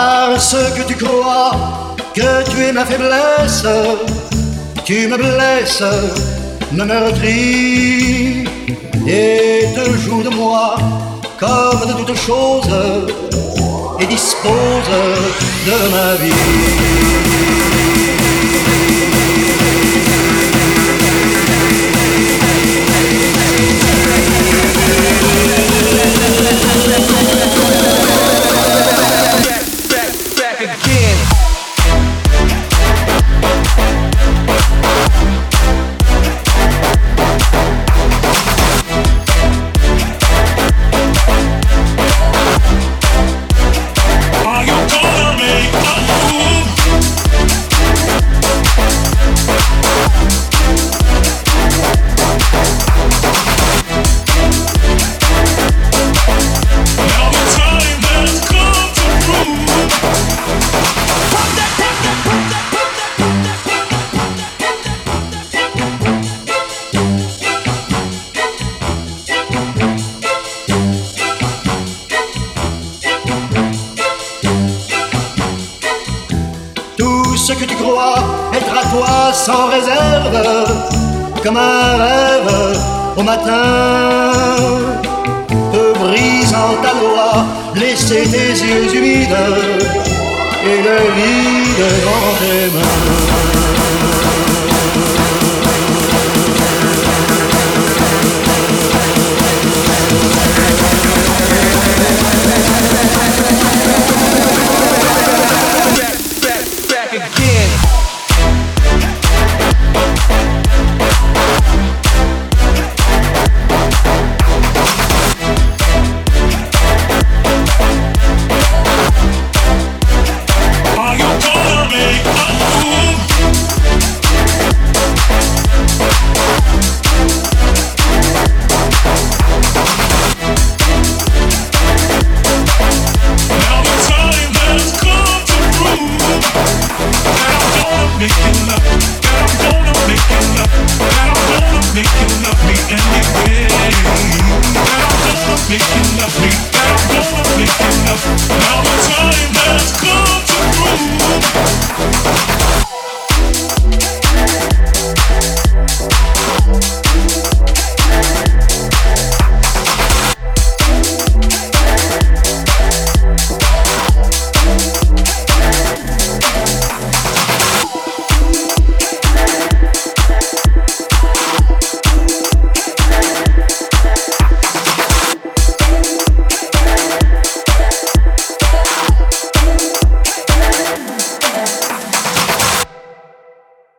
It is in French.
Parce que tu crois que tu es ma faiblesse, tu me blesses, me meurtris et te joues de moi comme de toutes choses et dispose de ma vie. Que tu crois être à toi sans réserve, comme un rêve au matin, te brisant ta loi, laisser tes yeux humides et le vide dans tes mains.